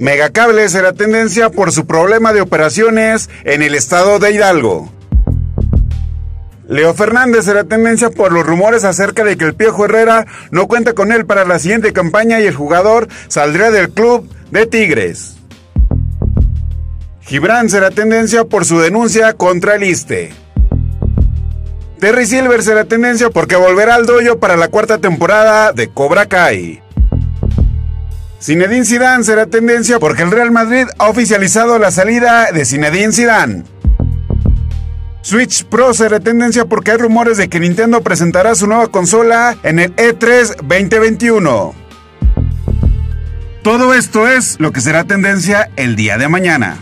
Megacable será tendencia por su problema de operaciones en el estado de Hidalgo. Leo Fernández será tendencia por los rumores acerca de que el Piojo Herrera no cuenta con él para la siguiente campaña y el jugador saldría del club de Tigres. Gibran será tendencia por su denuncia contra el ISTE. Terry Silver será tendencia porque volverá al dojo para la cuarta temporada de Cobra Kai. Zinedine Zidane será tendencia porque el Real Madrid ha oficializado la salida de Zinedine Zidane. Switch Pro será tendencia porque hay rumores de que Nintendo presentará su nueva consola en el E3 2021. Todo esto es lo que será tendencia el día de mañana.